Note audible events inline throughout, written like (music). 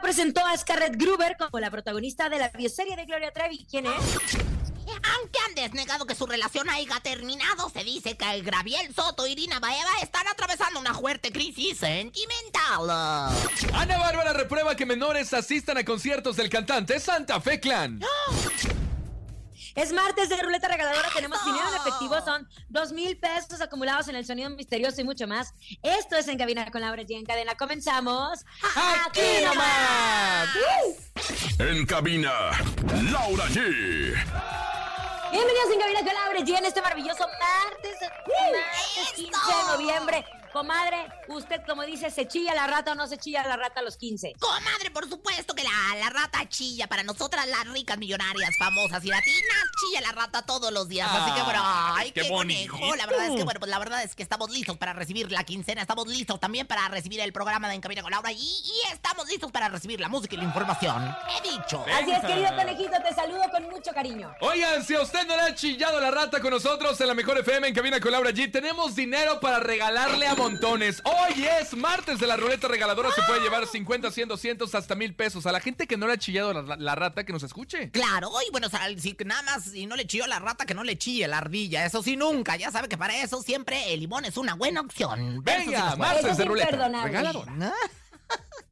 Presentó a Scarlett Gruber como la protagonista de la bioserie de Gloria Trevi. ¿Quién es? Aunque han desnegado que su relación haya terminado, se dice que el Graviel Soto y Irina Baeva están atravesando una fuerte crisis sentimental. Ana Bárbara reprueba que menores asistan a conciertos del cantante Santa Fe Clan. Es martes de ruleta regaladora. Tenemos dinero en efectivo. Son dos mil pesos acumulados en el sonido misterioso y mucho más. Esto es En Cabina con Laura G. En cadena. Comenzamos. ¡Aquí nomás! En cabina, Laura G. Bienvenidos en Cabina con Laura G. En este maravilloso martes, martes 15 de noviembre. Comadre, usted como dice, ¿se chilla la rata o no se chilla la rata a los 15? Comadre, por supuesto que la, la rata chilla. Para nosotras, las ricas, millonarias, famosas y latinas, chilla la rata todos los días. Así que, bueno, ay, qué qué, conejo. La verdad es que, bueno, pues la verdad es que estamos listos para recibir la quincena. Estamos listos también para recibir el programa de En Cabina con Laura. Y, y estamos listos para recibir la música y la información. He dicho. Así es, querido conejito, te saludo con mucho cariño. Oigan, si a usted no le ha chillado la rata con nosotros en la mejor FM en cabina con Laura G, tenemos dinero para regalarle a montones. Hoy es martes de la ruleta regaladora. Se puede llevar 50, 100, 200, hasta mil pesos. A la gente que no le ha chillado la, la rata, que nos escuche. Claro, y bueno, o sea, si nada más si no le chilló la rata, que no le chille la ardilla. Eso sí, nunca. Ya sabe que para eso siempre el limón es una buena opción. Venga, martes de ruleta regaladora. (laughs)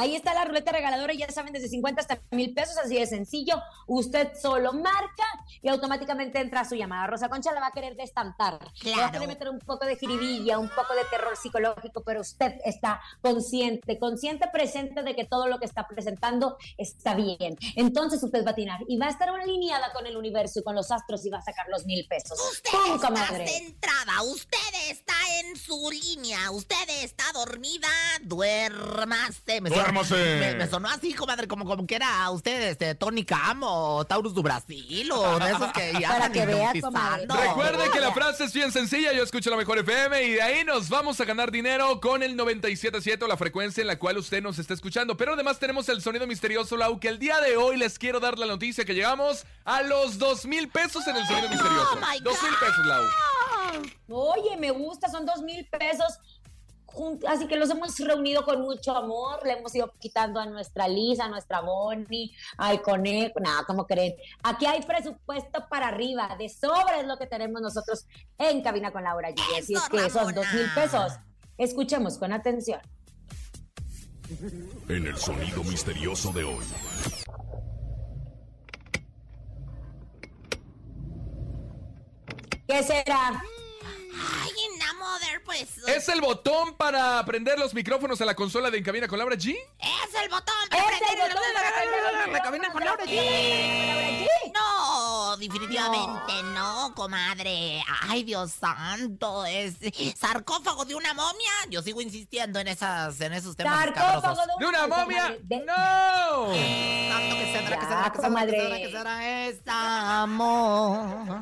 Ahí está la ruleta regaladora, ya saben, desde 50 hasta mil pesos, así de sencillo. Usted solo marca y automáticamente entra a su llamada. Rosa Concha la va a querer destantar. Le va a Claro. querer meter un poco de jiribilla, un poco de terror psicológico, pero usted está consciente, consciente presente de que todo lo que está presentando está bien. Entonces usted va a atinar y va a estar alineada con el universo y con los astros y va a sacar los mil pesos. Usted ¡Pum, está comadre! centrada, usted está en su línea, usted está dormida, duérmase. Me Duérmase. Me, me sonó así, comadre, como, como que era usted este, Tony Cam o Taurus du Brasil o de esos que ya (laughs) Para que vea, comadre. Recuerde que la frase es bien sencilla, yo escucho la mejor FM y de ahí nos vamos a ganar dinero con el 97.7 o la frecuencia en la cual usted nos está escuchando. Pero además tenemos el sonido misterioso, Lau, que el día de hoy les quiero dar la noticia que llegamos a los dos mil pesos en el sonido misterioso. Oh, my Dos mil pesos, Lau. Oye, me gusta, son dos mil pesos. Así que los hemos reunido con mucho amor, le hemos ido quitando a nuestra Lisa, a nuestra Bonnie, al conejo, nada, ¿cómo creen? Aquí hay presupuesto para arriba, de sobra es lo que tenemos nosotros en Cabina con Laura G. Así es que esos dos mil pesos, escuchemos con atención. En el sonido misterioso de hoy. ¿Qué será? Ay, na mother, pues. ¿Es el botón para prender los micrófonos a la consola de En Cabina con Laura G? Es el botón ¿Es para el prender los la cabina con Laura G. No, definitivamente no. comadre. Ay, Dios santo, es sarcófago de una momia. Yo sigo insistiendo en esas, en esos temas Sarcófago. ¿De una momia? ¡No! Santo que será, que será, que será, que comadre. será, que será esta amor.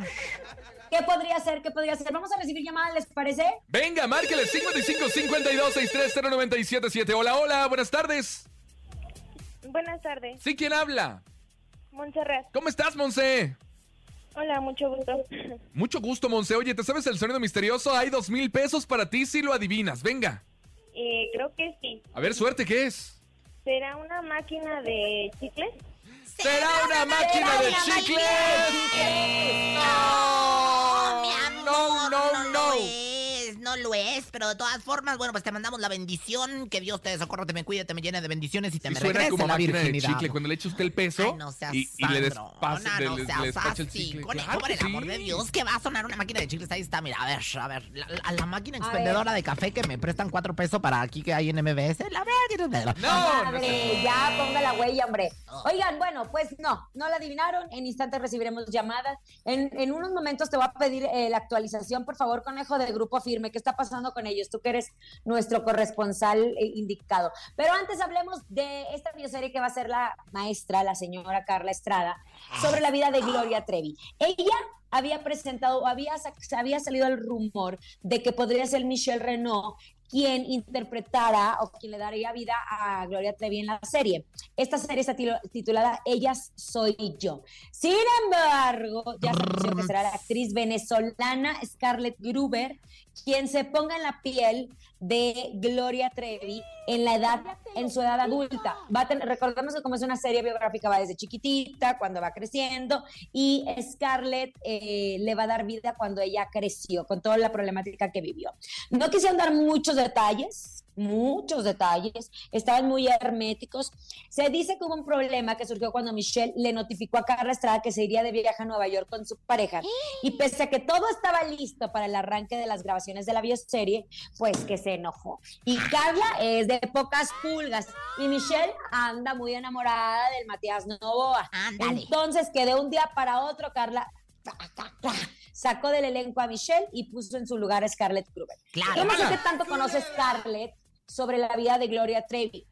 ¿Qué podría ser? ¿Qué podría ser? Vamos a recibir llamadas, ¿les parece? Venga, márquele 55 52 63 0977. Hola, hola, buenas tardes. Buenas tardes, ¿Sí quién habla? Montserrat. ¿Cómo estás, Monse? Hola, mucho gusto. Mucho gusto, Monse. Oye, ¿te sabes el sonido misterioso? Hay dos mil pesos para ti si lo adivinas. Venga. Eh, creo que sí. A ver, suerte, ¿qué es? ¿Será una máquina de chicles? ¡Será una máquina de chicles! No, no, no, no, no. lo es, no pero de todas formas, bueno, pues te mandamos la bendición, que Dios te socorra, te me cuide, te me llene de bendiciones y te Sí, me regrese como la máquina de virginidad. chicle. Cuando le echa usted el peso Ay, no seas y, y le despasa, no le, le seas así, chicle. con- Claro por el que amor sí. de Dios, que va a sonar una máquina de chicles. Ahí está, mira, a ver, a ver. La, la- la máquina expendedora de café que me prestan cuatro pesos para aquí que hay en MBS. La máquina. No, no Madre, ya ponga la huella, hombre. Oigan, bueno, pues no, no la adivinaron. En instantes recibiremos llamadas. En, en unos momentos te voy a pedir eh, la actualización, por favor, conejo de Grupo Firme. ¿Qué está pasando con ellos? Tú que eres nuestro corresponsal eh, indicado. Pero antes hablemos de esta bioserie que va a ser la maestra, la señora Carla Estrada, sobre la vida de Gloria Trevi. Ella había presentado, había, había salido el rumor de que podría ser Michelle Renault quien interpretara o quien le daría vida a Gloria Trevi en la serie. Esta serie está titulada Ellas Soy Yo. Sin embargo, ya se anunció que será la actriz venezolana Scarlett Gruber quien se ponga en la piel de Gloria Trevi en la edad, en su edad adulta. Va a tener, recordemos que como es una serie biográfica, va desde chiquitita, cuando va creciendo, y Scarlett eh, le va a dar vida cuando ella creció, con toda la problemática que vivió. No quisieron dar muchos detalles, muchos detalles, estaban muy herméticos. Se dice que hubo un problema que surgió cuando Michelle le notificó a Carla Estrada que se iría de viaje a Nueva York con su pareja. Y pese a que todo estaba listo para el arranque de las grabaciones de la bioserie, pues que se enojó. Y Carla es de pocas pulgas y Michelle anda muy enamorada del Matías Novoa. Ándale. Entonces que de un día para otro Carla sacó del elenco a Michelle y puso en su lugar a Scarlett Gruber. Claro. Yo no sé qué tanto conoce Scarlett sobre la vida de Gloria Trevi.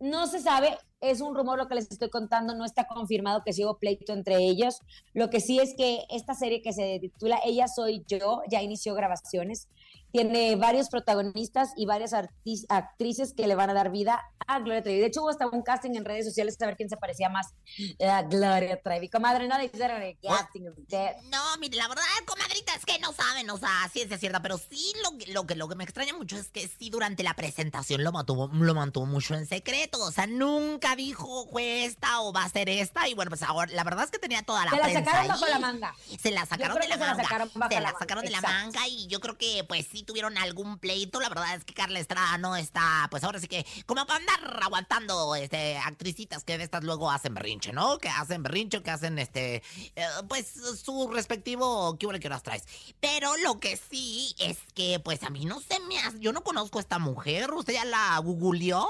No se sabe, es un rumor lo que les estoy contando, no está confirmado que sí hubo pleito entre ellos. Lo que sí es que esta serie que se titula Ella Soy Yo ya inició grabaciones. Tiene varios protagonistas y varias actrices que le van a dar vida a Gloria Trevi. De hecho, hubo hasta un casting en redes sociales a ver quién se parecía más a Gloria Trevi. Comadre, no le hicieron el casting. usted. No, mire, la verdad, comadrita, es que no saben, o sea, ciencia cierta, pero sí lo, que- lo, que, lo que me extraña mucho es que sí durante la presentación lo mantuvo, lo mantuvo mucho en secreto, o sea, nunca dijo fue esta o va a ser esta, y bueno, pues ahora, la verdad es que tenía toda la Se la sacaron bajo ahí. la manga. Se la sacaron de la que se la manga. sacaron bajo se la la manga, sacaron de la manga y yo creo que pues sí tuvieron algún pleito. La verdad es que Carla Estrada no está, pues ahora sí que, como para andar aguantando este actricitas que de estas luego hacen berrinche, ¿no? Que hacen berrinche, que hacen este, eh, pues su respectivo, ¿qué huele que horas traes? Pero lo que sí es que, pues a mí no se me hace, yo no conozco a esta mujer, ¿usted ya la googleó?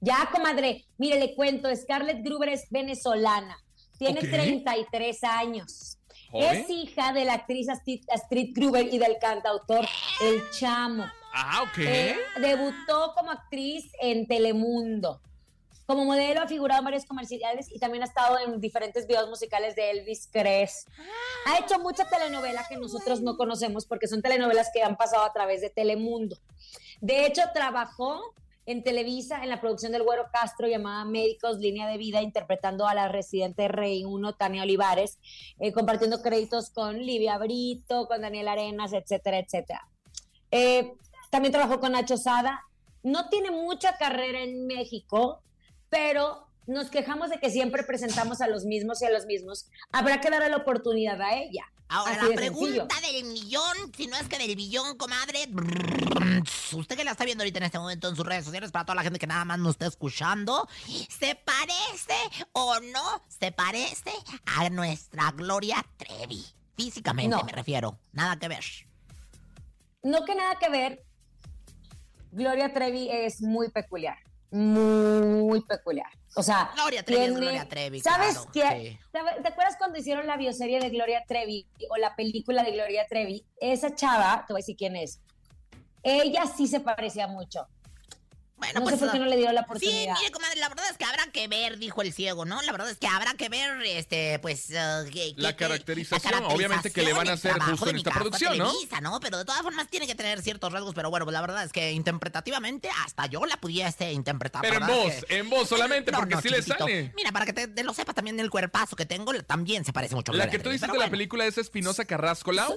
Ya, comadre, mire, le cuento, Scarlett Gruber es venezolana, tiene Ok. 33 años. ¿Joven? Es hija de la actriz Astrid, Astrid Gruber y del cantautor El Chamo. Ah, ok. Eh, debutó como actriz en Telemundo. Como modelo ha figurado en varios comerciales y también ha estado en diferentes videos musicales de Elvis Cres. Ha hecho mucha telenovela que nosotros no conocemos porque son telenovelas que han pasado a través de Telemundo. De hecho, trabajó en Televisa en la producción del Güero Castro llamada Médicos Línea de Vida, interpretando a la residente Rey 1, Tania Olivares, eh, compartiendo créditos con Livia Brito, con Daniel Arenas, etcétera, etcétera. Eh, también trabajó con Nacho Sada. No tiene mucha carrera en México, pero nos quejamos de que siempre presentamos a los mismos y a los mismos. Habrá que darle la oportunidad a ella. Ahora, Así la sencillo. pregunta del millón, si no es que del billón, comadre. Usted que la está viendo ahorita en este momento en sus redes sociales, para toda la gente que nada más nos está escuchando, ¿se parece o no se parece a nuestra Gloria Trevi? Físicamente No. me refiero. Nada que ver. No que nada que ver, Gloria Trevi es muy peculiar, muy peculiar. O sea, Gloria Trevi es Gloria Trevi, ¿Sabes claro, qué? sí. ¿Sabe- ¿Te acuerdas cuando hicieron la bioserie de Gloria Trevi o la película de Gloria Trevi? Esa chava, te voy a decir quién es. Ella sí se parecía mucho. Bueno, no pues. sé por qué no le dieron la Sí, oportunidad. mire, comadre, la verdad es que habrá que ver, dijo el ciego, ¿no? La verdad es que habrá que ver, este, pues... que- La que- caracterización, obviamente, que le van a hacer justo en esta producción, ¿no? Televisa, ¿no? Pero de todas formas tiene que tener ciertos rasgos, pero bueno, pues la verdad es que interpretativamente hasta yo la pudiese interpretar. Pero en voz, Que- en voz solamente, No, porque no, sí le sale. Mira, para que te, te lo sepas también el cuerpazo que tengo, también se parece mucho a La Gloria que tú dices de la película es Espinosa Carrasco, Lau.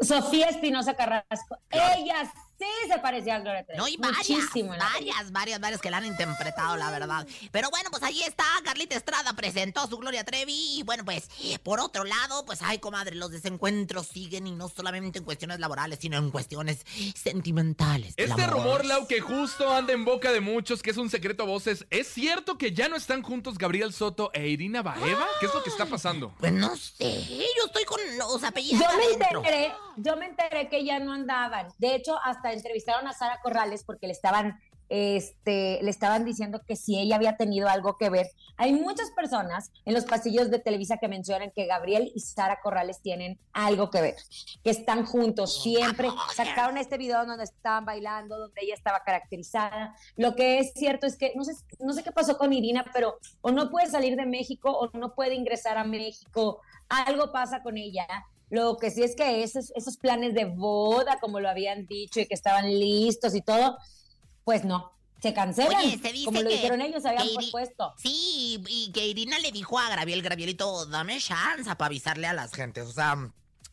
Sofía Espinosa Carrasco. Ella sí se parecía a Gloria Trevi. No, y varias, Muchísimo. varias, varias, varias que la han interpretado, la verdad. Pero bueno, pues ahí está, Carlita Estrada presentó a su Gloria Trevi. Y bueno, pues, por otro lado, pues, ay, comadre, los desencuentros siguen y no solamente en cuestiones laborales, sino en cuestiones sentimentales. Este rumor, Lau, que justo anda en boca de muchos, que es un secreto a voces, ¿es cierto que ya no están juntos Gabriel Soto e Irina Baeva? ¿Qué es lo que está pasando? Pues no sé, yo estoy con los apellidos Yo me adentro. enteré, yo me enteré que ya no andaban. De hecho, hasta entrevistaron a Sara Corrales porque le estaban, este, le estaban diciendo que si ella había tenido algo que ver. Hay muchas personas en los pasillos de Televisa que mencionan que Gabriel y Sara Corrales tienen algo que ver, que están juntos siempre. Sacaron este video donde estaban bailando, donde ella estaba caracterizada. Lo que es cierto es que no sé, no sé qué pasó con Irina, pero o no puede salir de México o no puede ingresar a México. Algo pasa con ella. Lo que sí es que esos, esos planes de boda, como lo habían dicho y que estaban listos y todo, pues no, se cancelan. Oye, se dice como lo que- dijeron ellos, habían Iri- pospuesto. Sí, y que Irina le dijo a Graviel, Gravielito, dame chance para avisarle a las gentes. O sea,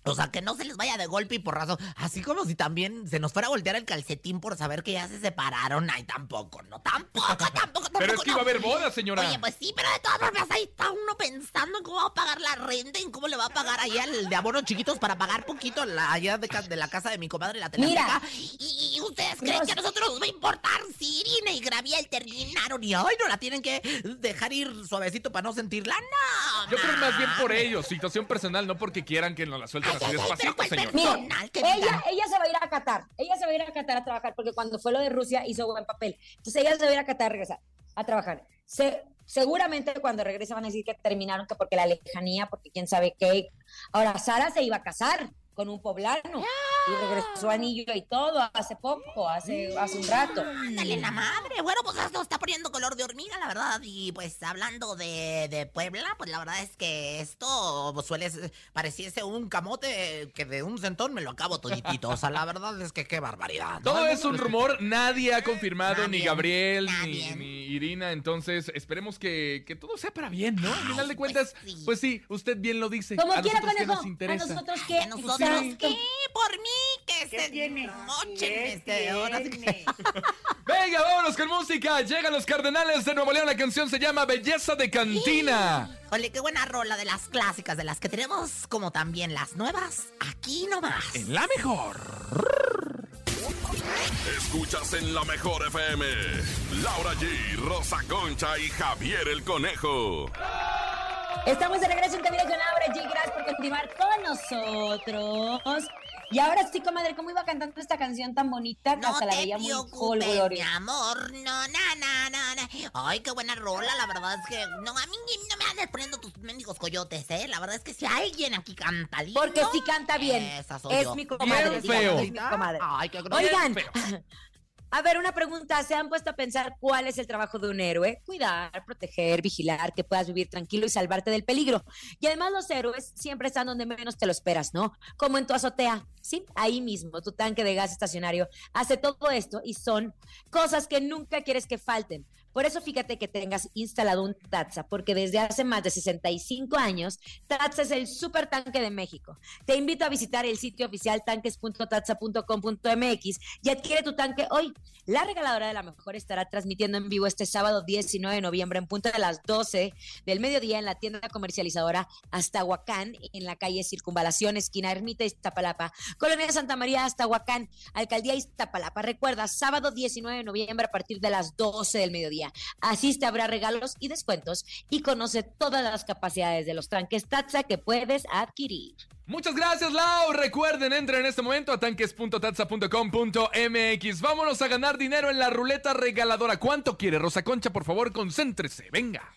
o sea, que no se les vaya de golpe y porrazo. Así como si también se nos fuera a voltear el calcetín por saber que ya se separaron. Ay, tampoco, no, tampoco, tampoco, (laughs) tampoco. Pero es que iba a haber boda, señora. Oye, pues sí, pero de todas formas ahí está uno pensando en cómo va a pagar la renta, en cómo le va a pagar allá el de abonos chiquitos para pagar poquito la, allá de, la casa de mi comadre, la Mira. Telefónica. Y, y ustedes creen No, que a nosotros nos va a importar si Irina y Graviel terminaron y ay, no la tienen que dejar ir suavecito para no sentirla. No. Yo creo más bien por ellos, situación personal, no porque quieran que nos la suelten así despacito, pues, señor. que ella, ella se va a ir a Qatar, ella se va a ir a Qatar a trabajar, porque cuando fue lo de Rusia hizo buen papel. Entonces ella se va a ir a Qatar a regresar, a trabajar. Se- seguramente cuando regrese van a decir que terminaron, que porque la lejanía, porque quién sabe qué. Ahora, Sara se iba a casar con un poblano y regresó anillo y todo hace poco, hace, hace un rato. Ándale la madre. Bueno, pues esto está poniendo color de hormiga, la verdad. Y pues hablando de, de Puebla, pues la verdad es que esto pues, suele pareciese un camote que de un centón me lo acabo toditito. O sea, la verdad es que qué barbaridad. ¿no? Todo es un rumor, nadie ha confirmado, ni Gabriel, ni, nadie. ni Irina, entonces esperemos que, que todo sea para bien, ¿no? Al final de Ay, cuentas, pues sí. pues sí, usted bien lo dice. Como a quiera, nosotros conejo, nos a nosotros ¿A qué. nosotros Exacto. qué? Por mí, que se mochen este, ahora sí que- (laughs) Venga, vámonos con música. Llegan los Cardenales de Nuevo León. La canción se llama Belleza de Cantina. Ole, qué buena rola de las clásicas, de las que tenemos, como también las nuevas, aquí nomás. En la mejor. Escuchas en la mejor FM. Laura G, Rosa Concha y Javier el Conejo. Estamos de regreso en Cabina con Laura G. Gracias por continuar con nosotros. Y ahora sí, comadre, ¿cómo iba cantando esta canción tan bonita No hasta la veía muy preocupes, mi amor, no, na, na, na, na. Ay, qué buena rola, la verdad es que, no, a mí no me andes poniendo tus mendigos coyotes, ¿eh? La verdad es que si alguien aquí canta lindo... Porque sí canta bien. Esa soy Es yo. mi comadre. Bien feo. Es mi comadre. Ay, qué grosero. Oigan, (laughs) a ver, una pregunta. ¿Se han puesto a pensar cuál es el trabajo de un héroe? Cuidar, proteger, vigilar, que puedas vivir tranquilo y salvarte del peligro. Y además los héroes siempre están donde menos te lo esperas, ¿no? Como en tu azotea. Sí, ahí mismo, tu tanque de gas estacionario hace todo esto y son cosas que nunca quieres que falten. Por eso fíjate que tengas instalado un Tatsa, porque desde hace más de 65 años, Tatsa es el super tanque de México. Te invito a visitar el sitio oficial tanques.tatsa.com.mx y adquiere tu tanque hoy. La regaladora de la mejor estará transmitiendo en vivo este sábado 19 de noviembre en punto de las 12 del mediodía en la tienda comercializadora Aztahuacán en la calle Circunvalación, esquina Ermita Iztapalapa, Colonia Santa María Aztahuacán, Alcaldía Iztapalapa. Recuerda, sábado 19 de noviembre a partir de las 12 del mediodía. Línea. Asiste, habrá regalos y descuentos y conoce todas las capacidades de los tranques Tatsa que puedes adquirir. Muchas gracias, Lau. Recuerden, entren en este momento a tanques.tatsa.com.mx. Vámonos a ganar dinero en la ruleta regaladora. ¿Cuánto quiere, Rosa Concha? Por favor, concéntrese. Venga.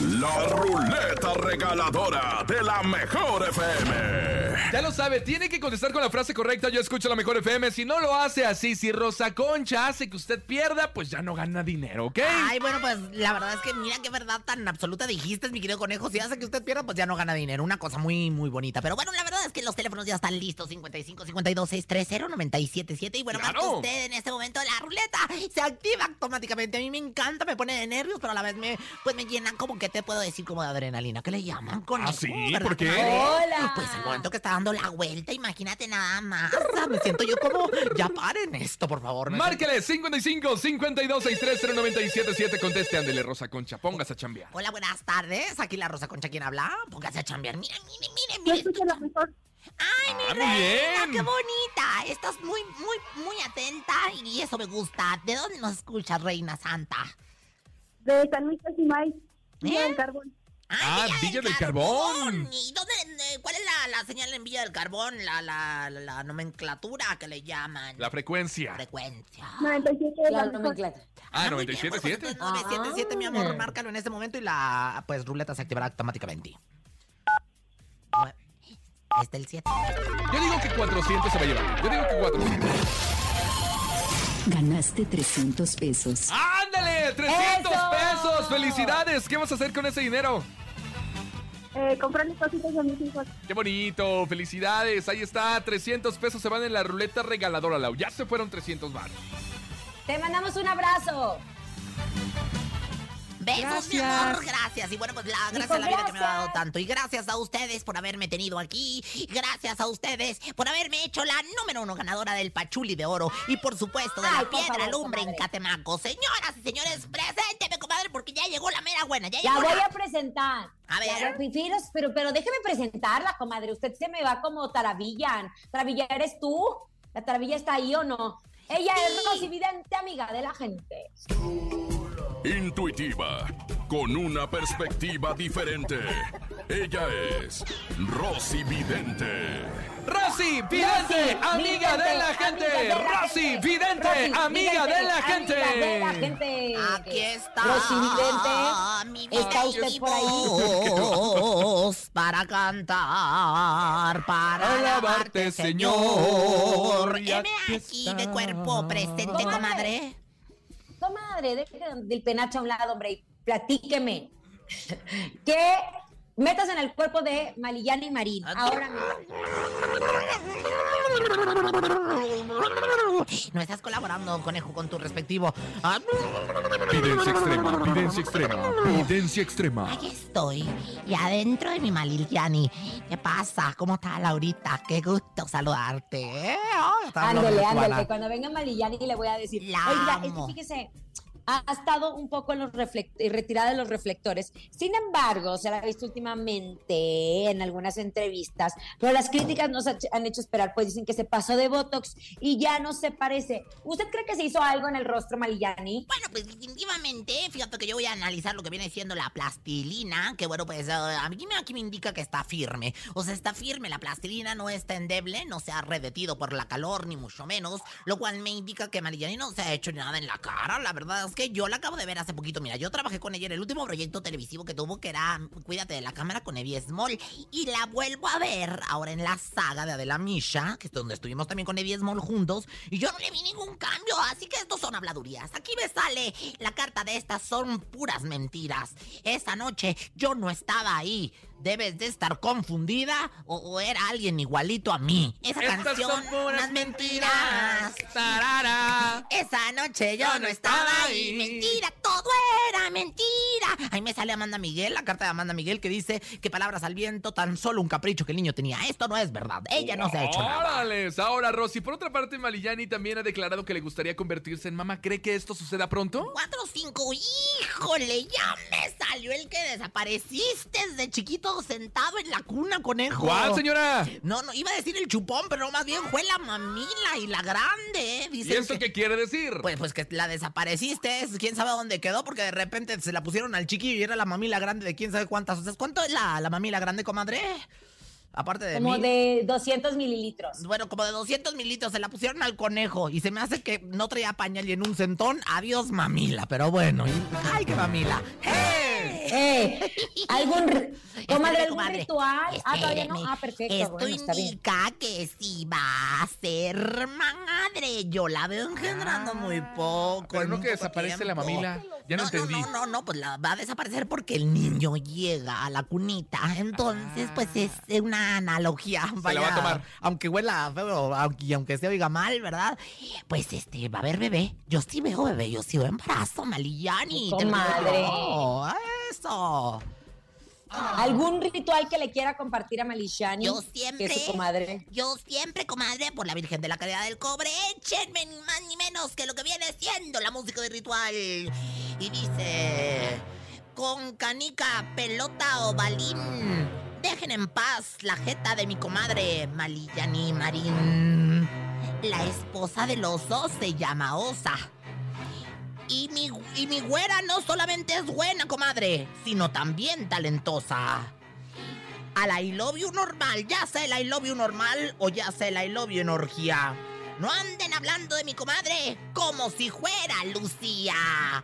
La ruleta regaladora de la mejor FM. Ya lo sabe, tiene que contestar con la frase correcta. Yo escucho la mejor FM. Si no lo hace así, si Rosa Concha hace que usted pierda, pues ya no gana dinero, ¿ok? Ay, bueno, pues la verdad es que mira qué verdad tan absoluta dijiste, mi querido conejo. Si hace que usted pierda, pues ya no gana dinero. Una cosa muy, muy bonita. Pero bueno, la verdad es que los teléfonos ya están listos. 55 52 630 977. Y bueno, ¡Claro! marca usted en este momento la ruleta. Se activa automáticamente. A mí me encanta, me pone de nervios, pero a la vez me, pues me llenan como que te puedo decir como de adrenalina. ¿Qué le llaman con ¿Ah, eso? sí? ¿Verdad ¿Por que qué? no? Hola. Pues el momento que está dando la vuelta, imagínate nada más. Me siento yo como, ya paren esto, por favor. Márquele 55 52 630 977. Conteste, ándele, Rosa Concha. Póngase a chambear. Hola, buenas tardes. Aquí la Rosa Concha, ¿quién habla? Póngase a chambear. Mira, mire, mire, mire. Ay, mi Ah, reina, bien. qué bonita. Estás muy, muy, muy atenta y eso me gusta. ¿De dónde nos escuchas, Reina Santa? De San Luis Casimay, Villa ¿Eh? del Carbón. Ah, Villa del Carbón. ¿Y dónde, eh, cuál es la, la señal en Villa del Carbón? La, la, la, la nomenclatura que le llaman. La frecuencia. frecuencia. 97 de La nomenclatura. Ah, muy bien, 97.7. pues, 977, mi amor, Ah. márcalo en este momento y la pues ruleta se activará automáticamente. Este el 7. Yo digo que 400 se va a llevar. Yo digo que 400. Ganaste 300 pesos. ¡Ándale! ¡300 ¡Eso! pesos! ¡Felicidades! ¿Qué vas a hacer con ese dinero? Eh, comprarle cositas a mis hijos. ¡Qué bonito! ¡Felicidades! Ahí está, 300 pesos se van en la ruleta regaladora, Lau. Ya se fueron 300 baros. Te mandamos un abrazo. Besos, mi amor, gracias. Y bueno, pues la gracias a la vida que me ha dado gracias. tanto. Y gracias a ustedes por haberme tenido aquí. Gracias a ustedes por haberme hecho la número uno ganadora del Pachuli de Oro. Y por supuesto de Ay, la Piedra favor, Lumbre en. Catemaco. Señoras y señores, presénteme, comadre, porque ya llegó la mera buena. Ya llegó voy la- a presentar. A ver. La voy- Firos, pero, pero déjeme presentarla, comadre. Usted se me va como Taravillan. ¿Taravilla eres tú? ¿La Taravilla está ahí o no? Ella es Rosy Vidente, amiga de la gente. Intuitiva, con una perspectiva diferente. Ella es Rosy Vidente. Rosy Vidente, amiga de la gente. Rosy Vidente, amiga de la gente. Amiga de la gente. Aquí está. Rosy Vidente, mi ¿está usted por ahí? (laughs) para cantar, para Alabarte, Señor. Heme aquí de cuerpo presente, Comadre. Deje del penacho a un lado, hombre, y platíqueme. (laughs) ¿Qué metas en el cuerpo de Malillana y Marín? Ahora mismo. No estás colaborando, conejo, con tu respectivo. Ah, Videncia extrema, videncia extrema, videncia extrema. Aquí estoy, y adentro de mi Maliliani. ¿Qué pasa? ¿Cómo está Laurita? Qué gusto saludarte. ¿eh? Oh, Ándale, ándale. Cuando venga Malillani le voy a decir. La Oiga, es que amo. fíjese, ha estado un poco eh, retirada de los reflectores. Sin embargo, se la ha visto últimamente en algunas entrevistas, pero las críticas nos ha- han hecho esperar, pues dicen que se pasó de Botox y ya no se parece. ¿Usted cree que se hizo algo en el rostro, Malillani? Bueno, pues definitivamente, fíjate que yo voy a analizar lo que viene siendo la plastilina, que bueno, pues eh, a mí aquí me indica que está firme. O sea, está firme, la plastilina no está endeble, no se ha redetido por la calor, ni mucho menos, lo cual me indica que Marillani no se ha hecho nada en la cara. La verdad es que yo la acabo de ver hace poquito. Mira, yo trabajé con ella en el último proyecto televisivo que tuvo, que era Cuídate de la cámara con Evie Small, y la vuelvo a ver ahora en la saga de Adela Misha, que es donde estuvimos también con Evie Small juntos, y yo no le vi ningún cambio, así que estos son habladurías. Aquí me sale la carta de estas, son puras mentiras. Esa noche yo no estaba ahí. Debes de estar confundida o, o era alguien igualito a mí. Esa Estas canción, son unas mentiras. Tarara. Esa noche yo no estaba ahí. Mentira, todo era mentira. Ahí me sale Amanda Miguel, la carta de Amanda Miguel que dice que palabras al viento, tan solo un capricho que el niño tenía. Esto no es verdad. Ella no se ha hecho nada. Órales. Ahora, Rosy, por otra parte, Malillani también ha declarado que le gustaría convertirse en mamá. ¿Cree que esto suceda pronto? Cuatro, cinco, híjole, ya me salió el que desapareciste desde chiquito sentado en la cuna, conejo. ¿Cuál, señora? No, no, iba a decir el chupón, pero no, más bien fue la mamila y la grande, ¿eh? ¿Y Dicen esto que- qué quiere decir? Pues, pues que la desapareciste, quién sabe dónde quedó, porque de repente se la pusieron al chiquillo y era la mamila grande de quién sabe cuántas. O sea, ¿cuánto es la, la mamila grande, comadre? Aparte de Como mí. de 200 mililitros. Bueno, como de 200 mililitros se la pusieron al conejo y se me hace que no traía pañal y en un centón, adiós mamila, pero bueno, y- ay, qué mamila. ¡Eh! Eh, ¿Algún, comadre, (laughs) algún comadre. ritual? Ah, todavía no. Espéreme. Ah, perfecto. Esto bueno, está bien. indica que sí va a ser madre. Yo la veo engendrando muy poco. pero no que desaparece la tiempo. mamila. Ya no, entendí. No, no, no, pues la va a desaparecer porque el niño llega a la cunita. Entonces, pues es una analogía. Ah. Se la va a tomar. Aunque huela feo, aunque, y aunque se oiga mal, ¿verdad? Pues este, va a haber bebé. Yo sí veo bebé, yo sí veo embarazo, Malillani. te lo Comadre. Eso. ¿Algún ritual que le quiera compartir a Malishani? Yo siempre. Que es su comadre. Yo siempre, comadre, por la Virgen de la Caridad del Cobre, échenme ni más ni menos que lo que viene siendo la música de ritual. Y dice. Con canica, pelota o balín. Dejen en paz la jeta de mi comadre Malillani Marín. La esposa del oso se llama Osa. Y mi, y mi güera no solamente es buena, comadre, sino también talentosa. Al I love you normal, ya sea el I love you normal o ya sea el I love you en orgía. No anden hablando de mi comadre como si fuera Lucía.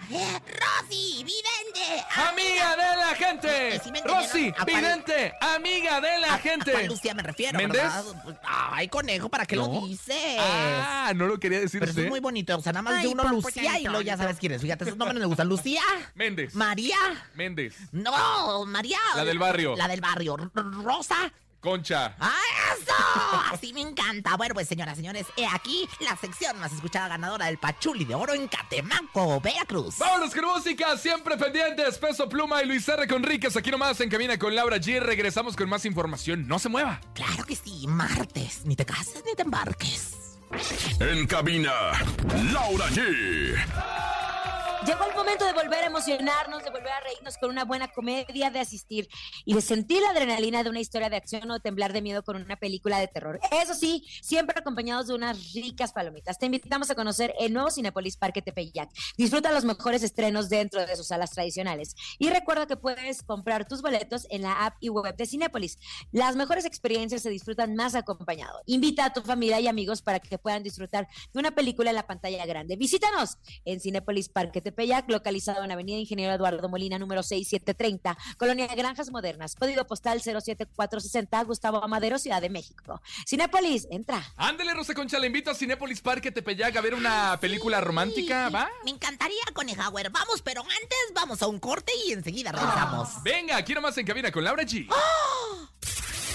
Rosy, vidente. ¡Amiga de la gente! Si ¡Rosy, vidente! ¡Amiga de la ¿A gente! cuál Lucía me refiero, ¿Méndez? ¿verdad? Ay, conejo, ¿para qué lo dices? Ah, no lo quería decir Pero eso es muy bonito. O sea, nada más de uno Lucía y luego ya sabes quién es. Fíjate, esos nombres me gustan. Lucía. Méndez. María. Méndez. No, María. La del barrio. La del barrio. Rosa. Concha. ¡Ah, eso! Así me encanta. Bueno, pues señoras, señores, he aquí la sección más escuchada ganadora del Pachuli de Oro en Catemaco, Veracruz. Vámonos con música, siempre pendientes. Peso Pluma y Luis R. Conríquez aquí nomás en cabina con Laura G. Regresamos con más información. No se mueva. Claro que sí, martes. Ni te cases ni te embarques. En cabina, Laura G. Llegó el momento de volver a emocionarnos, de volver a reírnos con una buena comedia, de asistir y de sentir la adrenalina de una historia de acción o temblar de miedo con una película de terror. Eso sí, siempre acompañados de unas ricas palomitas. Te invitamos a conocer el nuevo Cinepolis Parque Tepeyac. Disfruta los mejores estrenos dentro de sus salas tradicionales. Y recuerda que puedes comprar tus boletos en la app y web de Cinépolis. Las mejores experiencias se disfrutan más acompañado. Invita a tu familia y amigos para que puedan disfrutar de una película en la pantalla grande. Visítanos en Cinépolis Parque Tepeyac, localizado en Avenida Ingeniero Eduardo Molina, número 6730, Colonia Granjas Modernas, código postal 07460, Gustavo Amadero, Ciudad de México. Cinépolis, entra. Ándele, Rosa Concha, le invito a Cinépolis Parque Tepeyac a ver una película romántica, ¿va? Me encantaría, Conejauer. Vamos, pero antes vamos a un corte y enseguida regresamos. Venga, aquí nomás en cabina con Laura G.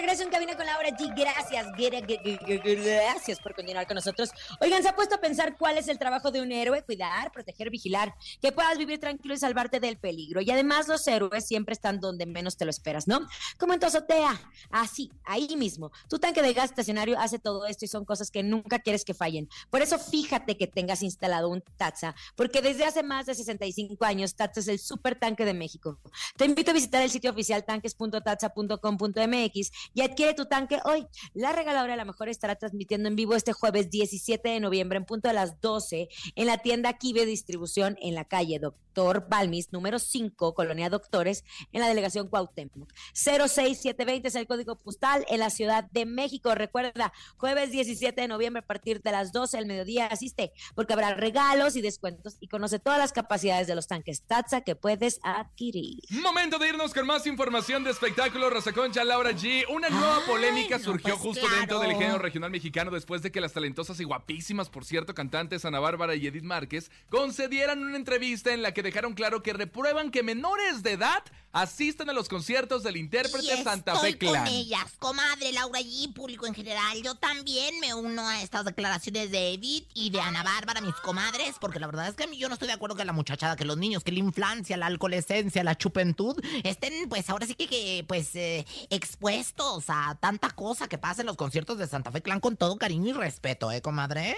regreso en cabina con Laura G. Gracias, gra- gra- gra- gra- gracias por continuar con nosotros. Oigan, ¿se ha puesto a pensar cuál es el trabajo de un héroe? Cuidar, proteger, vigilar, que puedas vivir tranquilo y salvarte del peligro. Y además los héroes siempre están donde menos te lo esperas, ¿no? Como en tu azotea, así, ahí mismo. Tu tanque de gas estacionario hace todo esto y son cosas que nunca quieres que fallen. Por eso fíjate que tengas instalado un Tatsa, porque desde hace más de 65 años Tatsa es el super tanque de México. Te invito a visitar el sitio oficial tanques.tatsa.com.mx y adquiere tu tanque hoy. La regaladora a la mejor estará transmitiendo en vivo este jueves 17 de noviembre en punto de las 12 en la tienda Kibe Distribución en la calle Doctor Balmis, número 5, Colonia Doctores, en la delegación Cuauhtémoc. 06720 es el código postal en la Ciudad de México. Recuerda, jueves 17 de noviembre a partir de las 12 del mediodía asiste, porque habrá regalos y descuentos y conoce todas las capacidades de los tanques Tatsa que puedes adquirir. Momento de irnos con más información de espectáculo. Rosa Concha, Laura. G, una nueva Ay, polémica no, surgió pues justo dentro del género regional mexicano después de que las talentosas y guapísimas, por cierto, cantantes Ana Bárbara y Edith Márquez concedieran una entrevista en la que dejaron claro que reprueban que menores de edad asistan a los conciertos del intérprete Y Santa Fe Clan. con ellas, comadre Laura G, público en general. Yo también me uno a estas declaraciones de Edith y de Ana Bárbara, mis comadres, porque la verdad es que a mí yo no estoy de acuerdo que la muchachada, que los niños, que la infancia, la alcoholescencia, la chupentud, estén, pues ahora sí que, que, pues, eh, expuestos a tanta cosa que pasa en los conciertos de Santa Fe Clan con todo cariño y respeto, ¿eh, comadre?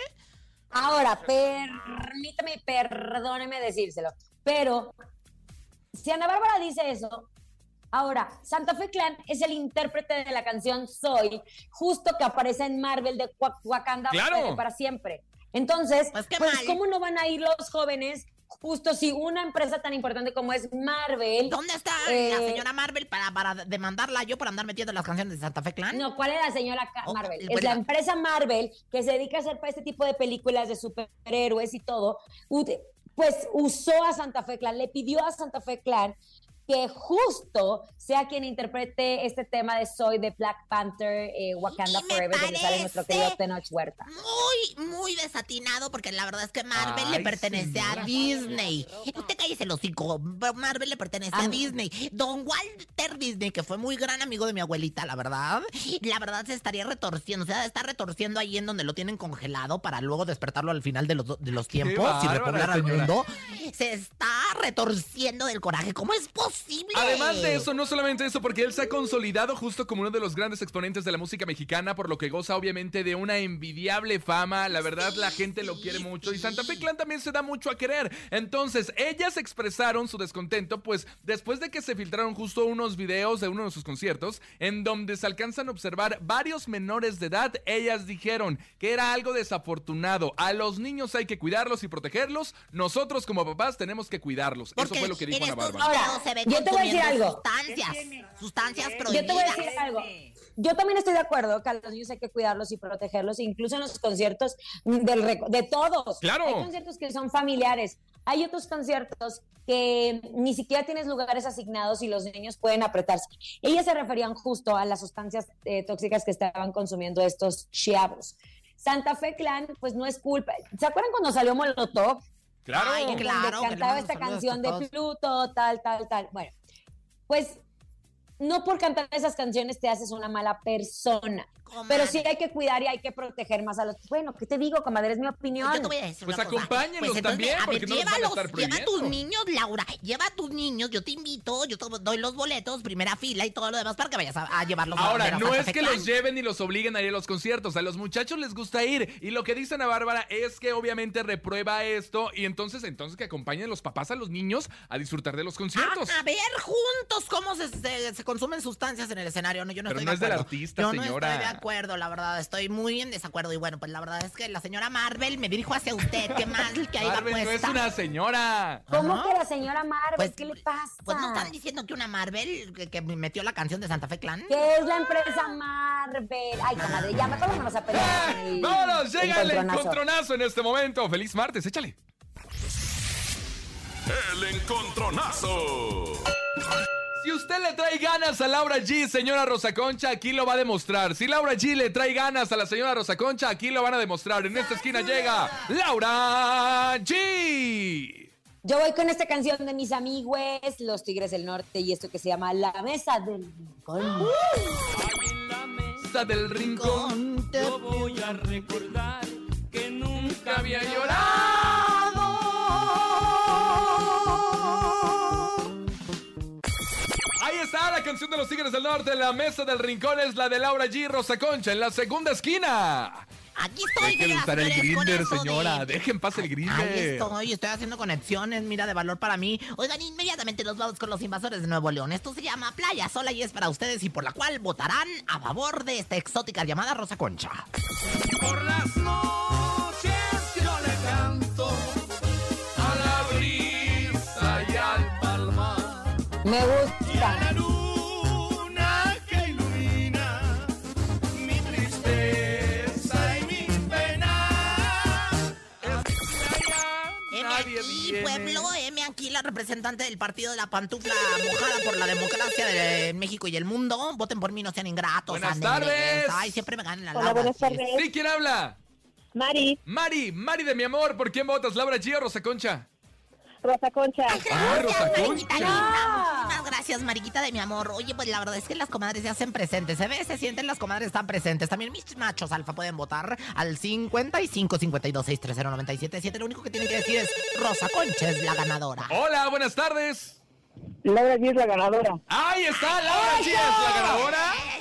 Ahora, permítame, perdóneme decírselo, pero si Ana Bárbara dice eso, ahora, Santa Fe Clan es el intérprete de la canción Soy, justo que aparece en Marvel de Wa- Wakanda para siempre. Entonces, Pues pues. ¿cómo no van a ir los jóvenes justo si una empresa tan importante como es Marvel... ¿Dónde está Eh, la señora Marvel para, para demandarla yo por andar metiendo las canciones de Santa Fe Clan? No, ¿cuál es la señora Oh, Marvel? pues es la la- empresa Marvel que se dedica a hacer para este tipo de películas de superhéroes y todo. Pues usó a Santa Fe Clan, le pidió a Santa Fe Clan que justo sea quien interprete este tema de Soy de Black Panther, eh, Wakanda Y Forever, donde sale nuestro querido Tenoch Huerta. Muy, muy desatinado, porque la verdad es que Marvel le pertenece señora. a Disney. Usted cállese el hocico. Marvel le pertenece a. Disney. Don Walter Disney, que fue muy gran amigo de mi abuelita, la verdad. La verdad se estaría retorciendo. O sea, está retorciendo ahí en donde lo tienen congelado para luego despertarlo al final de los, de los tiempos y repoblar al mundo. Se está retorciendo del coraje. ¿Cómo es posible? Además de eso, no solamente eso, porque él se ha consolidado justo como uno de los grandes exponentes de la música mexicana, por lo que goza obviamente de una envidiable fama. La verdad, la gente lo quiere mucho y Santa Fe Clan también se da mucho a querer. Entonces, ellas expresaron su descontento, pues después de que se filtraron justo unos videos de uno de sus conciertos, en donde se alcanzan a observar varios menores de edad, ellas dijeron que era algo desafortunado. A los niños hay que cuidarlos y protegerlos. Nosotros como papás tenemos que cuidarlos. Eso Porque fue lo que dijo Ana Bárbara. se ve yo te voy a decir algo. Sustancias, sustancias prohibidas. Yo te voy a decir algo. Yo también estoy de acuerdo que a los niños hay que cuidarlos y protegerlos, incluso en los conciertos del de todos. Claro. Hay conciertos que son familiares. Hay otros conciertos que ni siquiera tienes lugares asignados y los niños pueden apretarse. Ellas se referían justo a las sustancias eh, tóxicas que estaban consumiendo estos chavos. Santa Fe Clan, pues no es culpa. ¿Se acuerdan cuando salió Molotov? Claro. Ay, claro, que cantaba esta canción de. Pluto, tal, tal, tal. Bueno, pues no por cantar esas canciones te haces una mala persona. Pero sí hay que cuidar y hay que proteger más a los. Bueno, ¿qué te digo, comadre? Es mi opinión. Yo te voy a decir Pues acompáñenlos entonces, también, a ver, porque no los van a llévalos, estar Lleva a tus niños, Laura. Lleva a tus niños. Yo te invito, yo te doy los boletos, primera fila y todo lo demás para que vayas a, a llevarlos a Ahora, ver a no es que los lleven y los obliguen a ir a los conciertos. A los muchachos les gusta ir. Y lo que dice Ana Bárbara es que obviamente reprueba esto. Y entonces, entonces que acompañen los papás a los niños a disfrutar de los conciertos. A, a ver juntos cómo se, se- se consumen sustancias en el escenario. No, yo no Pero estoy no de es del acuerdo. artista, yo señora. no estoy de acuerdo, la verdad. Estoy muy en desacuerdo. Y bueno, pues la verdad es que la señora Marvel me dirijo hacia usted. Qué mal que ahí va Marvel no es puesta. una señora. ¿Cómo Ajá. que la señora Marvel? Pues- ¿Qué le pasa? Pues no están diciendo que una Marvel que, que metió la canción de Santa Fe Clan. Que es la empresa Marvel. Ay, comadre, ya mejor vámonos a pelear. con el ¡Vámonos! Llega el encontronazo. encontronazo en este momento. ¡Feliz martes! ¡Échale! El encontronazo. Si usted le trae ganas a Laura G, señora Rosa Concha, aquí lo va a demostrar. Si Laura G le trae ganas a la señora Rosa Concha, aquí lo van a demostrar. En esta esquina llega Laura G. Yo voy con esta canción de mis amigos, Los Tigres del Norte, y esto que se llama La Mesa del Rincón. Está del rincón. Yo voy a recordar que nunca había Ahí canción de los Tigres del Norte. La mesa del rincón es la de Laura G. Rosa Concha en la segunda esquina. Aquí estoy, Dejen usar el grinder, de- señora. Dejen pasar el Ahí grinder. estoy, estoy haciendo conexiones, mira, de valor para mí. Oigan, inmediatamente nos vamos con los invasores de Nuevo León. Esto se llama Playa Sola y es para ustedes y por la cual votarán a favor de esta exótica llamada Rosa Concha. Por las noches yo le canto a la brisa y al palmar Me gusta. Pueblo, heme aquí la representante del partido de la pantufla mojada por la democracia de México y el mundo. Voten por mí, no sean ingratos. Buenas tardes. Ay, siempre me ganan la Hola, lava, buenas tardes. ¿Sí? ¿Quién habla? Mari, Mari, Mari de mi amor, ¿por quién votas? ¿Laura G o Rosa Concha? Rosa Concha. Ah, Rosa Concha. Gracias, Mariquita de mi amor. Oye, pues la verdad es que las comadres se hacen presentes. Se ve, se sienten, las comadres están presentes. También mis machos alfa pueden votar al 55 52 630 977. Lo único que tienen que decir es Rosa Concha es la ganadora. Hola, buenas tardes. Laura G es la ganadora. ¡Ahí está! ¡Laura G es la ganadora!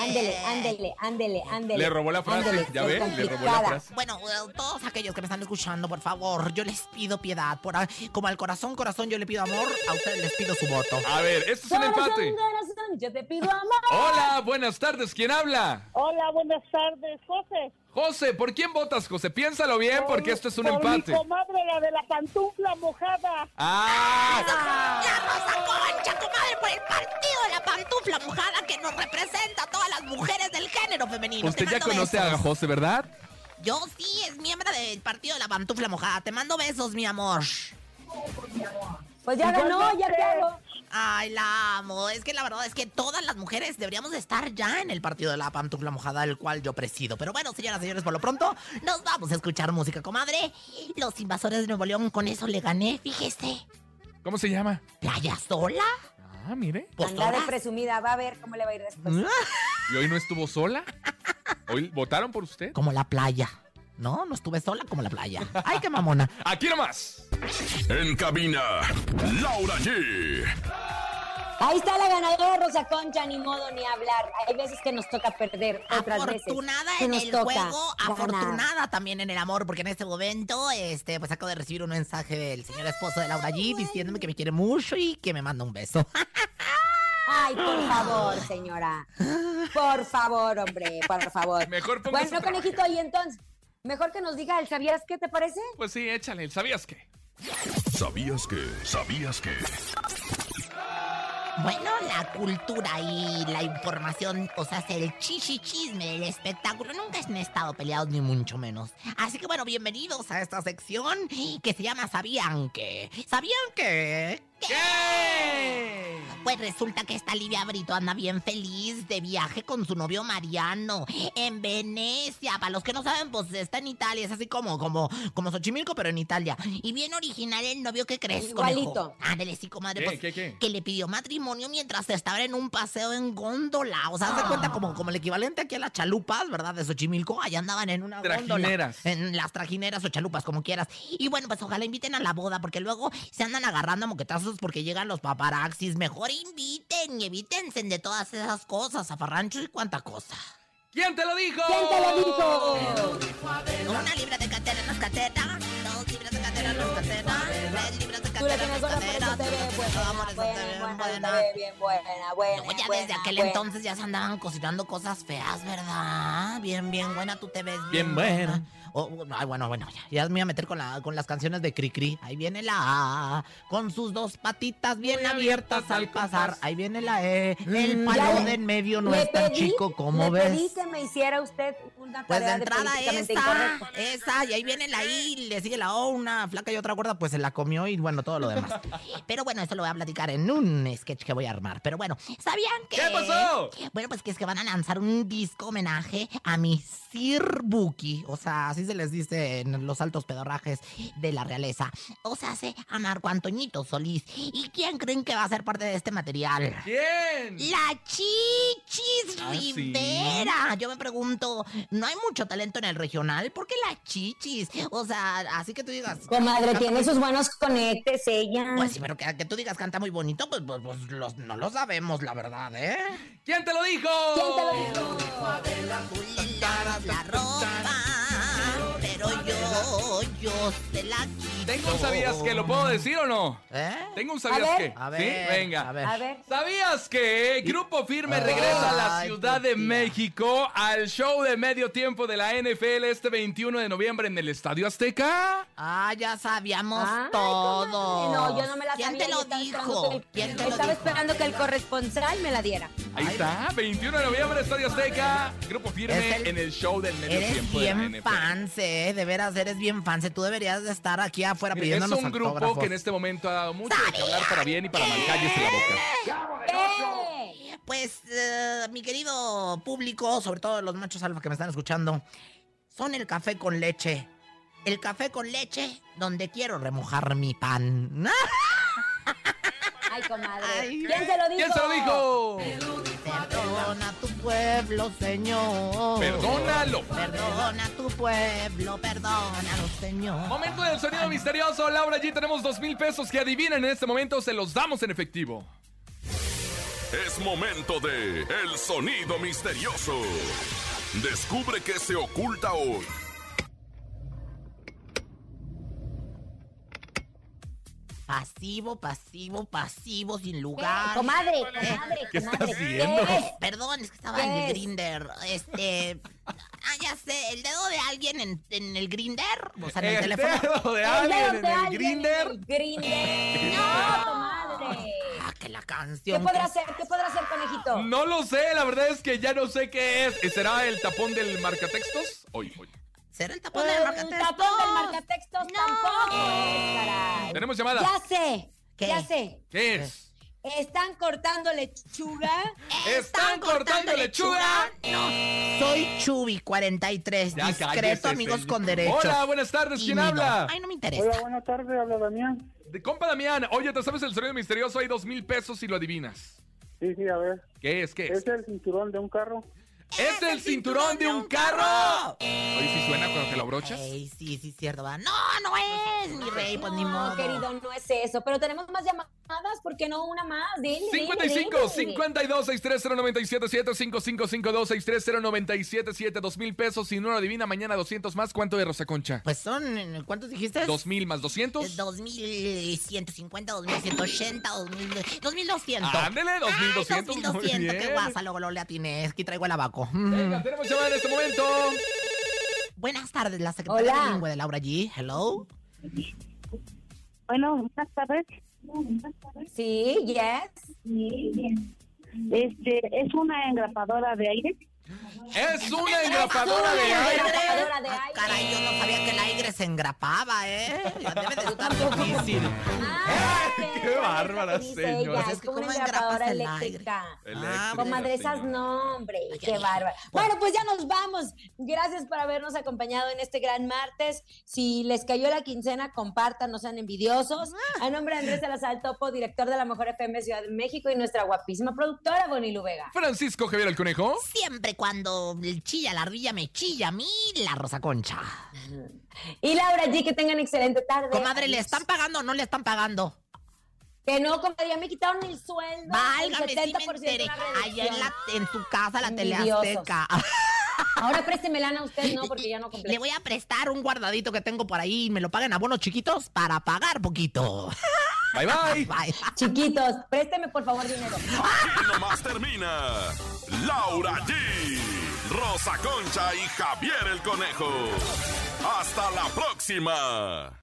Ándele, ándele, ándele, ándele. Le robó la frase, Ándele, ¿ya ven? Le robó la frase. Bueno, eh, todos aquellos que me están escuchando, por favor, yo les pido piedad. Por, a- como al corazón, corazón, yo le pido amor, a ustedes les pido su voto. A ver, esto es un Corazón, empate. corazón, yo te pido amor. Hola, buenas tardes. ¿Quién habla? Hola, buenas tardes, José. José, ¿por quién votas, José? Piénsalo bien porque esto es un Por empate. mi comadre, la de la pantufla mojada. ¡Ah! La Rosa Concha, comadre, por el partido de la pantufla mojada que nos representa a todas las mujeres del género femenino. Usted Te ya conoce a. José, ¿verdad? Yo sí, es miembro del partido de la pantufla mojada. Te mando besos, mi amor. Pues ya ganó, ya te hago. Ay, la amo. Es que la verdad es que todas las mujeres deberíamos de estar ya en el partido de la pantufla mojada, el cual yo presido. Pero bueno, señoras y señores, por lo pronto nos vamos a escuchar música, comadre. Los invasores de Nuevo León, con eso le gané, fíjese. ¿Cómo se llama? ¿Playa sola? Ah, mire. Pues Anda de presumida, va a ver cómo le va a ir después. ¿Y hoy no estuvo sola? ¿Hoy votaron por usted? Como la playa. No, no estuve sola como la playa. Ay, qué mamona. Aquí nomás. En cabina, Laura G. Ahí está la ganadora, Rosa Concha, ni modo ni hablar. Hay veces que nos toca perder, otras veces Afortunada en nos el toca juego, ganar. afortunada también en el amor, porque en este momento, este, pues acabo de recibir un mensaje del señor esposo de Laura G diciéndome que me quiere mucho y que me manda un beso. (laughs) Ay, por favor, señora. Por favor, hombre, por favor. Mejor Bueno, conejito, y entonces, mejor que nos diga el ¿sabías qué te parece? Pues sí, échale. ¿Sabías qué? ¿Sabías que? ¿Sabías que? Bueno, la cultura y la información, o sea, el chichi chisme, el espectáculo, nunca han estado peleados ni mucho menos. Así que bueno, bienvenidos a esta sección que se llama ¿Sabían que? ¿Sabían que? ¿Qué? Pues resulta que esta Livia Brito anda bien feliz de viaje con su novio Mariano en Venecia. Para los que no saben, pues está en Italia. Es así como, como, como Xochimilco, pero en Italia. Y bien original el novio que crees, Igualito. Ándale, sí, comadre. ¿Qué, pues, qué, qué? Que le pidió matrimonio mientras estaban en un paseo en góndola. O sea, haz de cuenta como, como el equivalente aquí a las chalupas, ¿verdad? De Xochimilco. Allá andaban en una góndola. Trajineras. En las trajineras o chalupas, como quieras. Y bueno, pues ojalá inviten a la boda, porque luego se andan agarrando a moquetazos porque llegan los paparaxis. Mejor inviten y evítense de todas esas cosas, zafarranchos y cuánta cosa. ¿Quién te lo dijo? ¿Quién te lo dijo? Una libra de catera en las cateras, dos libras de catera en las cateras, tres libras de catera te ve bien buena, buena, No, ya buena, desde aquel buena. entonces ya se andaban cocinando cosas feas, ¿verdad? Bien, bien buena, tú te ves Bien bien, buena. Oh, ay, bueno, bueno, ya, ya me voy a meter con, la, con las canciones de Cricri. Ahí viene la A, con sus dos patitas bien Muy abiertas abiertas al pasar. Ahí viene la E, el Ya palón de en medio no es tan pedí- chico como ves. pedí que me hiciera usted una Pues de de, entrada esa, incorrecto. esa, y ahí viene la I, le sigue la O, una flaca y otra gorda, pues se la comió y bueno, todo lo demás. (laughs) Pero bueno, eso lo voy a platicar en un sketch que voy a armar. Pero bueno, ¿sabían que...? ¿Qué pasó? Bueno, pues que es que van a lanzar un disco homenaje a mi Sir Buki. O sea, así se les dice en los altos pedorrajes de la realeza. O sea, hace a Marco Antoñito Solís. ¿Y quién creen que va a ser parte de este material? ¿Quién? La Chichis Ah, ¿sí? Rivera. Yo me pregunto, ¿no hay mucho talento en el regional? ¿Por qué la Chichis? O sea, así que tú digas. Comadre, tiene sus buenos conectes ella. Pues sí, pero que, que tú digas canta muy bonito, pues, pues, pues los- no lo sabemos, la verdad, ¿eh? ¿Quién te lo dijo? ¿Quién te lo dijo? La ropa, yo, yo se la quito. Tengo un sabías que, ¿lo puedo decir o no? ¿Eh? Tengo un A sabías ver. que. A ¿Sí? ver, Venga. a ver. A ver. ¿Sabías que Grupo Firme regresa a la ay, Ciudad de. México al show de medio tiempo de la NFL este 21 de noviembre en el Estadio Azteca? Ah, ya sabíamos Ay, todo. No, yo no me la ¿Quién sabía. te lo dijo? que el- ¿Quién te lo Estaba dijo? esperando que el corresponsal me la diera. Ahí Ay. está, 21 de noviembre, Estadio Azteca. Grupo Firme el- en el show del medio Eres tiempo de la bien NFL. fanse, ¿eh? de veras, eres bien fanse. Tú de deberías de estar aquí afuera Mire, es pidiéndonos un grupo autógrafos. que en este momento ha dado mucho de que hablar para bien y para mal. Cállese la boca. ¿Qué? Pues, eh, mi querido público, sobre todo los machos alfa que me están escuchando, son el café con leche. El café con leche donde quiero remojar mi pan. Ay, comadre. Ay. ¿Quién se lo dijo? ¿Quién se lo dijo? Perdona tu pueblo, Señor. Perdónalo. Perdona tu pueblo, perdónalo, Señor. Momento del sonido misterioso. Laura, allí tenemos dos mil pesos que adivinen en este momento. Se los damos en efectivo. Es momento de El Sonido Misterioso. Descubre qué se oculta hoy. Pasivo, pasivo, pasivo, sin ¿Qué? lugar. Comadre, comadre, ¿Qué comadre. haciendo? ¿Qué es? Perdón, es que estaba ¿Qué en el grinder. Este. Ah, ya sé, el dedo de alguien en, en el grinder. O sea, en el, El teléfono. dedo de El alguien dedo en de el alguien grinder. en el grinder. No, comadre. Ah, que la ¿Qué canción. podrá que- ser? ¿Qué podrá ser, conejito? No lo sé, la verdad es que ya no sé qué es. ¿Será el tapón del marcatextos? Hoy, hoy. ¿Será el tapón del El marcatextos? tapón del marcatextos No. tampoco es, caray. Tenemos llamada. Ya sé, ¿Qué? ya sé. ¿Qué es? Están cortando lechuga. ¿Están cortando lechuga? No. Soy Chubi43, Ya discreto, cállese, amigos señor. con derecho. Hola, buenas tardes. ¿Quién Tímido. habla? Ay, no me interesa. Hola, buenas tardes, habla Damián. De compa Damián. Oye, ¿te sabes el sonido misterioso? Hay dos mil pesos si lo adivinas. Sí, sí, a ver. ¿Qué es? ¿Qué es? ¿Es el cinturón de un carro? ¡Es el cinturón de un carro! Oye, ¿sí suena cuando te lo abrochas? Ey, sí, sí, cierto. va. No, no es, mi rey, pues ni No, modo. querido, no es eso. Pero tenemos más llamadas. ¿Por qué no una más? Dile, dile, 55 dile. 52 630 977 5552 630 977 dos mil pesos. Si no lo adivina, mañana 200 más. ¿Cuánto de Rosa Concha? Pues son, ¿cuántos dijiste? ¿Dos mil más 200? 2150, 2180, 2000, 2200. Ándele, Ay, 2200. Muy 2200, qué guasa, luego lo le atiné. Es que traigo el abaco. Mm. Venga, tenemos llamada en este momento. Buenas tardes, la secretaria Hola. bilingüe de Laura G. Hello. Bueno, buenas tardes. Sí, yes. Este, ¿es una engrapadora de aire? Es una engrapadora de Una aire. engrapadora de Ah, aire. caray, yo no sabía que el aire se engrapaba, ¿eh? Debe de estar (laughs) difícil. Ah, Qué bárbara, señora. Es como una ¿cómo engrapas engrapadora eléctrica. Eléctrica, Comadre, esas no, hombre, Ay, qué ay, ay. Bueno, pues ya nos vamos. Gracias por habernos acompañado en este gran martes. Si les cayó la quincena, compartan, no sean envidiosos. Ah. A nombre de Andrés Salazar Topo, director de la Mejor FM Ciudad de México y nuestra guapísima productora, Bonilu Vega. Francisco Javier el Conejo. Siempre cuando el chilla la ardilla me chilla a mí la Rosa Concha. Y Laura G, que tengan excelente tarde. Comadre, ¿le están pagando o no le están pagando? Que no, comadre, ya me quitaron el sueldo. Válgame, el sí me 70% de Allá en, la, en su casa, la teleazteca. (laughs) Ahora préstemela a usted, (laughs) no, porque ya no completo. Le voy a prestar un guardadito que tengo por ahí y me lo paguen a bonos chiquitos para pagar poquito. (laughs) Bye bye. Bye. Chiquitos, présteme por favor dinero. Aquí nomás termina Laura G, Rosa Concha y Javier el Conejo. Hasta la próxima.